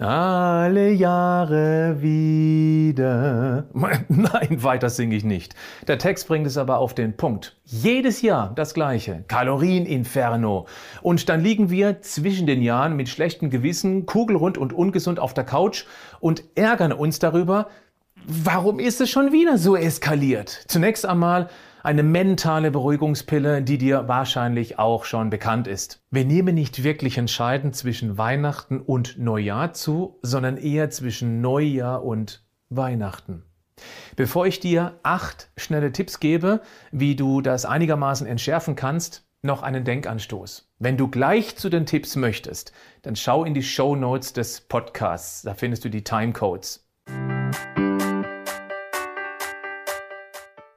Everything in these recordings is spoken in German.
Alle Jahre wieder. Nein, weiter singe ich nicht. Der Text bringt es aber auf den Punkt. Jedes Jahr das gleiche. Kalorieninferno. Und dann liegen wir zwischen den Jahren mit schlechtem Gewissen, kugelrund und ungesund auf der Couch und ärgern uns darüber, warum ist es schon wieder so eskaliert? Zunächst einmal eine mentale Beruhigungspille, die dir wahrscheinlich auch schon bekannt ist. Wir nehmen nicht wirklich entscheidend zwischen Weihnachten und Neujahr zu, sondern eher zwischen Neujahr und Weihnachten. Bevor ich dir acht schnelle Tipps gebe, wie du das einigermaßen entschärfen kannst, noch einen Denkanstoß. Wenn du gleich zu den Tipps möchtest, dann schau in die Show Notes des Podcasts. Da findest du die Timecodes.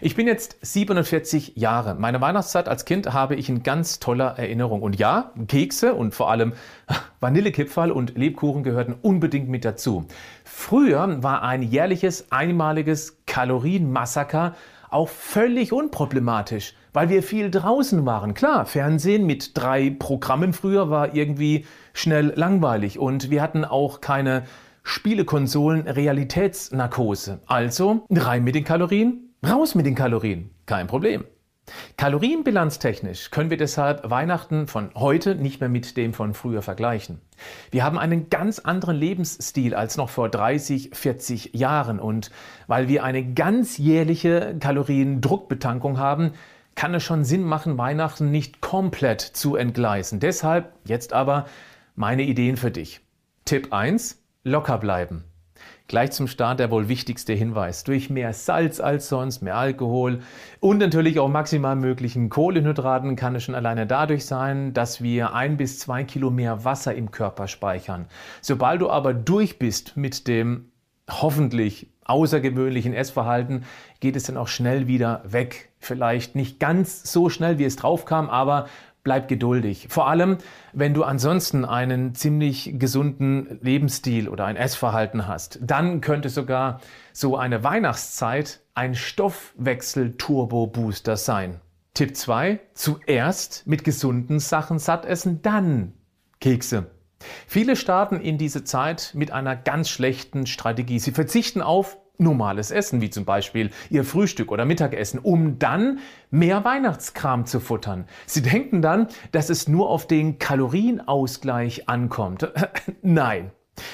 Ich bin jetzt 47 Jahre. Meine Weihnachtszeit als Kind habe ich in ganz toller Erinnerung. Und ja, Kekse und vor allem Vanillekipferl und Lebkuchen gehörten unbedingt mit dazu. Früher war ein jährliches, einmaliges Kalorienmassaker auch völlig unproblematisch, weil wir viel draußen waren. Klar, Fernsehen mit drei Programmen früher war irgendwie schnell langweilig und wir hatten auch keine Spielekonsolen Realitätsnarkose. Also rein mit den Kalorien, Raus mit den Kalorien, kein Problem. Kalorienbilanztechnisch können wir deshalb Weihnachten von heute nicht mehr mit dem von früher vergleichen. Wir haben einen ganz anderen Lebensstil als noch vor 30, 40 Jahren und weil wir eine ganzjährliche Kaloriendruckbetankung haben, kann es schon Sinn machen, Weihnachten nicht komplett zu entgleisen. Deshalb jetzt aber meine Ideen für dich. Tipp 1, locker bleiben. Gleich zum Start der wohl wichtigste Hinweis. Durch mehr Salz als sonst, mehr Alkohol und natürlich auch maximal möglichen Kohlenhydraten kann es schon alleine dadurch sein, dass wir ein bis zwei Kilo mehr Wasser im Körper speichern. Sobald du aber durch bist mit dem hoffentlich außergewöhnlichen Essverhalten, geht es dann auch schnell wieder weg. Vielleicht nicht ganz so schnell, wie es drauf kam, aber bleib geduldig. Vor allem, wenn du ansonsten einen ziemlich gesunden Lebensstil oder ein Essverhalten hast, dann könnte sogar so eine Weihnachtszeit ein Stoffwechsel-Turbo-Booster sein. Tipp 2. Zuerst mit gesunden Sachen satt essen, dann Kekse. Viele starten in diese Zeit mit einer ganz schlechten Strategie. Sie verzichten auf normales Essen, wie zum Beispiel ihr Frühstück oder Mittagessen, um dann mehr Weihnachtskram zu futtern. Sie denken dann, dass es nur auf den Kalorienausgleich ankommt. Nein.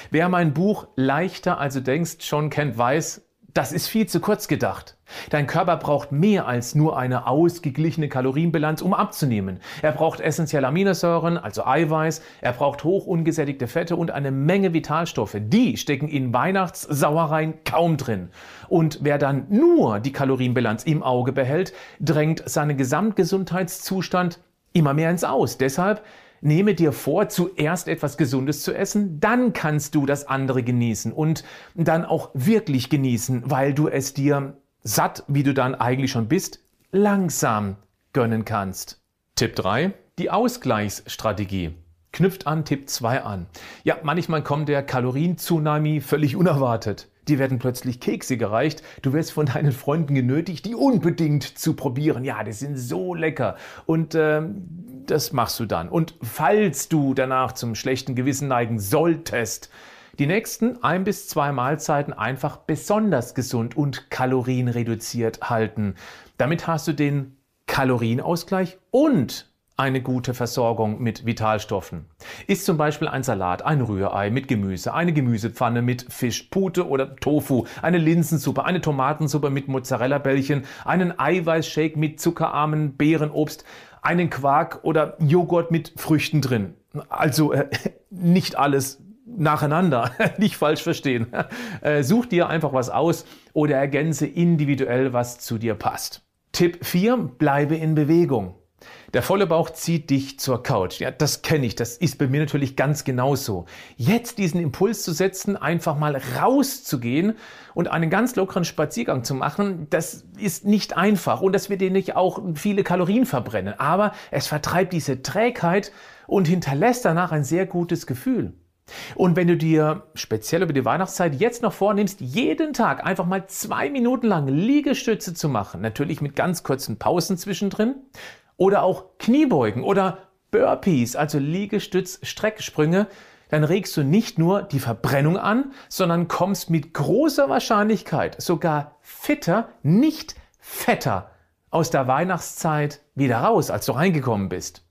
Wer mein Buch Leichter als du denkst schon kennt, weiß, das ist viel zu kurz gedacht. Dein Körper braucht mehr als nur eine ausgeglichene Kalorienbilanz, um abzunehmen. Er braucht essentielle Aminosäuren, also Eiweiß, er braucht hoch ungesättigte Fette und eine Menge Vitalstoffe. Die stecken in Weihnachtssauereien kaum drin. Und wer dann nur die Kalorienbilanz im Auge behält, drängt seinen Gesamtgesundheitszustand immer mehr ins Aus. Deshalb Nehme dir vor, zuerst etwas Gesundes zu essen, dann kannst du das andere genießen und dann auch wirklich genießen, weil du es dir satt, wie du dann eigentlich schon bist, langsam gönnen kannst. Tipp 3. Die Ausgleichsstrategie knüpft an Tipp 2 an. Ja, manchmal kommt der Kalorien-Tsunami völlig unerwartet. Dir werden plötzlich Kekse gereicht. Du wirst von deinen Freunden genötigt, die unbedingt zu probieren. Ja, die sind so lecker. Und ähm, das machst du dann. Und falls du danach zum schlechten Gewissen neigen solltest, die nächsten ein bis zwei Mahlzeiten einfach besonders gesund und kalorienreduziert halten. Damit hast du den Kalorienausgleich und eine gute Versorgung mit Vitalstoffen. Ist zum Beispiel ein Salat, ein Rührei mit Gemüse, eine Gemüsepfanne mit Fisch, Pute oder Tofu, eine Linsensuppe, eine Tomatensuppe mit Mozzarella-Bällchen, einen Eiweißshake mit zuckerarmen Beerenobst, einen Quark oder Joghurt mit Früchten drin. Also äh, nicht alles nacheinander, nicht falsch verstehen. Äh, such dir einfach was aus oder ergänze individuell, was zu dir passt. Tipp 4, bleibe in Bewegung. Der volle Bauch zieht dich zur Couch. Ja, das kenne ich. Das ist bei mir natürlich ganz genauso. Jetzt diesen Impuls zu setzen, einfach mal rauszugehen und einen ganz lockeren Spaziergang zu machen, das ist nicht einfach. Und das wird dir nicht auch viele Kalorien verbrennen. Aber es vertreibt diese Trägheit und hinterlässt danach ein sehr gutes Gefühl. Und wenn du dir speziell über die Weihnachtszeit jetzt noch vornimmst, jeden Tag einfach mal zwei Minuten lang Liegestütze zu machen, natürlich mit ganz kurzen Pausen zwischendrin, oder auch Kniebeugen oder Burpees, also Liegestütz-Strecksprünge, dann regst du nicht nur die Verbrennung an, sondern kommst mit großer Wahrscheinlichkeit sogar fitter, nicht fetter aus der Weihnachtszeit wieder raus, als du reingekommen bist.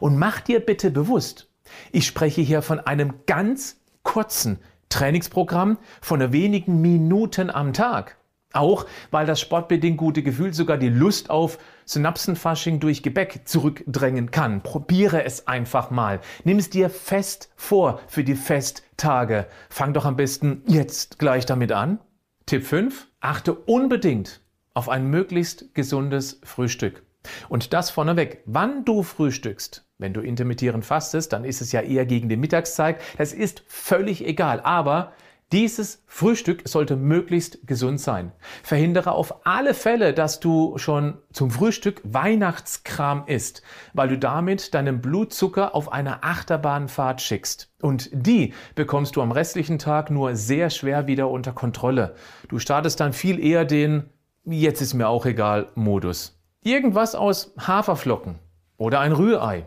Und mach dir bitte bewusst, ich spreche hier von einem ganz kurzen Trainingsprogramm von wenigen Minuten am Tag. Auch weil das sportbedingt gute Gefühl sogar die Lust auf Synapsenfasching durch Gebäck zurückdrängen kann. Probiere es einfach mal. Nimm es dir fest vor für die Festtage. Fang doch am besten jetzt gleich damit an. Tipp 5. Achte unbedingt auf ein möglichst gesundes Frühstück. Und das vorneweg. Wann du frühstückst, wenn du intermittierend fastest, dann ist es ja eher gegen die Mittagszeit. Das ist völlig egal. Aber dieses Frühstück sollte möglichst gesund sein. Verhindere auf alle Fälle, dass du schon zum Frühstück Weihnachtskram isst, weil du damit deinen Blutzucker auf eine Achterbahnfahrt schickst. Und die bekommst du am restlichen Tag nur sehr schwer wieder unter Kontrolle. Du startest dann viel eher den Jetzt ist mir auch egal Modus. Irgendwas aus Haferflocken oder ein Rührei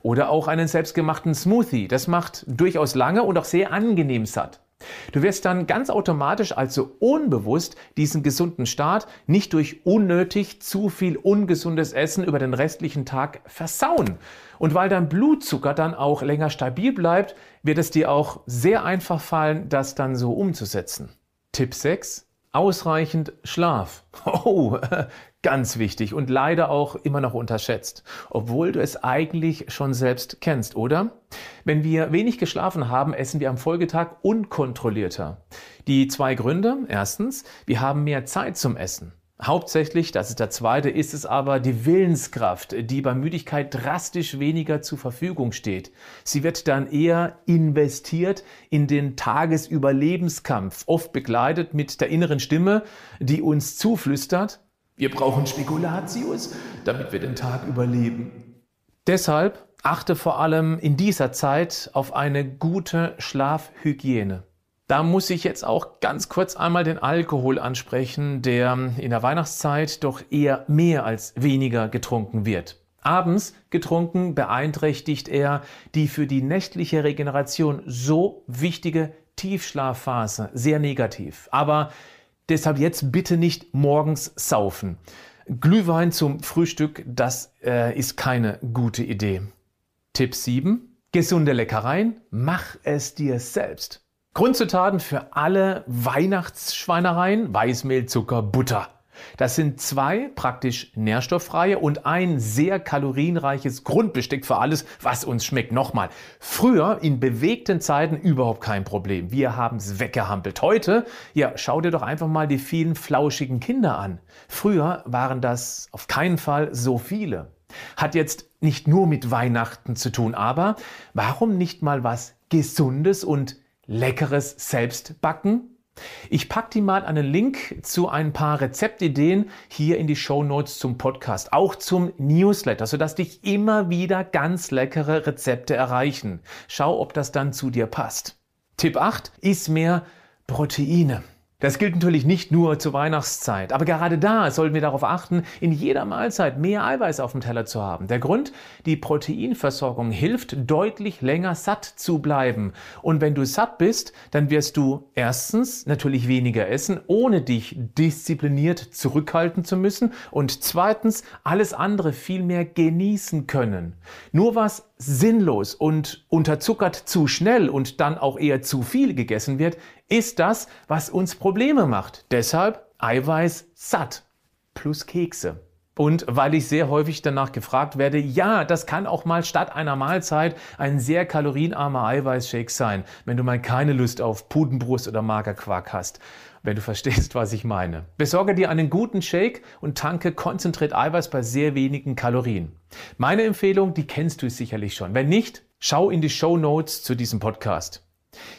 oder auch einen selbstgemachten Smoothie. Das macht durchaus lange und auch sehr angenehm satt. Du wirst dann ganz automatisch, also unbewusst, diesen gesunden Start nicht durch unnötig zu viel ungesundes Essen über den restlichen Tag versauen. Und weil dein Blutzucker dann auch länger stabil bleibt, wird es dir auch sehr einfach fallen, das dann so umzusetzen. Tipp 6. Ausreichend Schlaf. Oh, ganz wichtig und leider auch immer noch unterschätzt, obwohl du es eigentlich schon selbst kennst, oder? Wenn wir wenig geschlafen haben, essen wir am Folgetag unkontrollierter. Die zwei Gründe. Erstens, wir haben mehr Zeit zum Essen. Hauptsächlich, das ist der zweite, ist es aber die Willenskraft, die bei Müdigkeit drastisch weniger zur Verfügung steht. Sie wird dann eher investiert in den Tagesüberlebenskampf, oft begleitet mit der inneren Stimme, die uns zuflüstert, wir brauchen Spekulatius, damit wir den Tag überleben. Deshalb achte vor allem in dieser Zeit auf eine gute Schlafhygiene. Da muss ich jetzt auch ganz kurz einmal den Alkohol ansprechen, der in der Weihnachtszeit doch eher mehr als weniger getrunken wird. Abends getrunken beeinträchtigt er die für die nächtliche Regeneration so wichtige Tiefschlafphase sehr negativ. Aber deshalb jetzt bitte nicht morgens saufen. Glühwein zum Frühstück, das äh, ist keine gute Idee. Tipp 7. Gesunde Leckereien, mach es dir selbst. Grundzutaten für alle Weihnachtsschweinereien, Weißmehl, Zucker, Butter. Das sind zwei praktisch nährstofffreie und ein sehr kalorienreiches Grundbesteck für alles, was uns schmeckt. Nochmal, früher in bewegten Zeiten überhaupt kein Problem. Wir haben es weggehampelt. Heute, ja, schau dir doch einfach mal die vielen flauschigen Kinder an. Früher waren das auf keinen Fall so viele. Hat jetzt nicht nur mit Weihnachten zu tun, aber warum nicht mal was Gesundes und leckeres Selbstbacken? Ich packe dir mal einen Link zu ein paar Rezeptideen hier in die Show Notes zum Podcast, auch zum Newsletter, sodass dich immer wieder ganz leckere Rezepte erreichen. Schau, ob das dann zu dir passt. Tipp 8, iss mehr Proteine. Das gilt natürlich nicht nur zur Weihnachtszeit, aber gerade da sollten wir darauf achten, in jeder Mahlzeit mehr Eiweiß auf dem Teller zu haben. Der Grund, die Proteinversorgung hilft, deutlich länger satt zu bleiben. Und wenn du satt bist, dann wirst du erstens natürlich weniger essen, ohne dich diszipliniert zurückhalten zu müssen und zweitens alles andere viel mehr genießen können. Nur was sinnlos und unterzuckert zu schnell und dann auch eher zu viel gegessen wird, ist das, was uns Probleme macht. Deshalb Eiweiß satt plus Kekse. Und weil ich sehr häufig danach gefragt werde, ja, das kann auch mal statt einer Mahlzeit ein sehr kalorienarmer Eiweißshake sein, wenn du mal keine Lust auf Pudenbrust oder Magerquark hast. Wenn du verstehst, was ich meine. Besorge dir einen guten Shake und tanke konzentriert Eiweiß bei sehr wenigen Kalorien. Meine Empfehlung, die kennst du sicherlich schon. Wenn nicht, schau in die Show Notes zu diesem Podcast.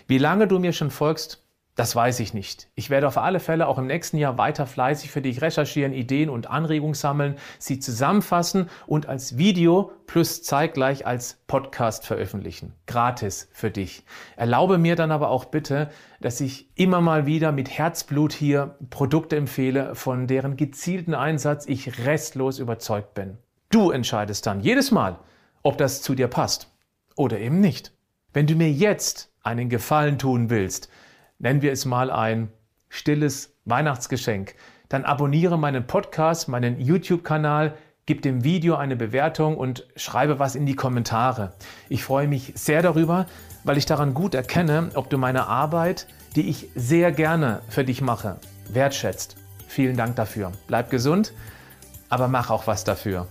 Wie lange du mir schon folgst, das weiß ich nicht. Ich werde auf alle Fälle auch im nächsten Jahr weiter fleißig für dich recherchieren, Ideen und Anregungen sammeln, sie zusammenfassen und als Video plus zeitgleich als Podcast veröffentlichen. Gratis für dich. Erlaube mir dann aber auch bitte, dass ich immer mal wieder mit Herzblut hier Produkte empfehle, von deren gezielten Einsatz ich restlos überzeugt bin. Du entscheidest dann jedes Mal, ob das zu dir passt oder eben nicht. Wenn du mir jetzt einen Gefallen tun willst, nennen wir es mal ein stilles Weihnachtsgeschenk, dann abonniere meinen Podcast, meinen YouTube-Kanal, gib dem Video eine Bewertung und schreibe was in die Kommentare. Ich freue mich sehr darüber, weil ich daran gut erkenne, ob du meine Arbeit, die ich sehr gerne für dich mache, wertschätzt. Vielen Dank dafür. Bleib gesund, aber mach auch was dafür.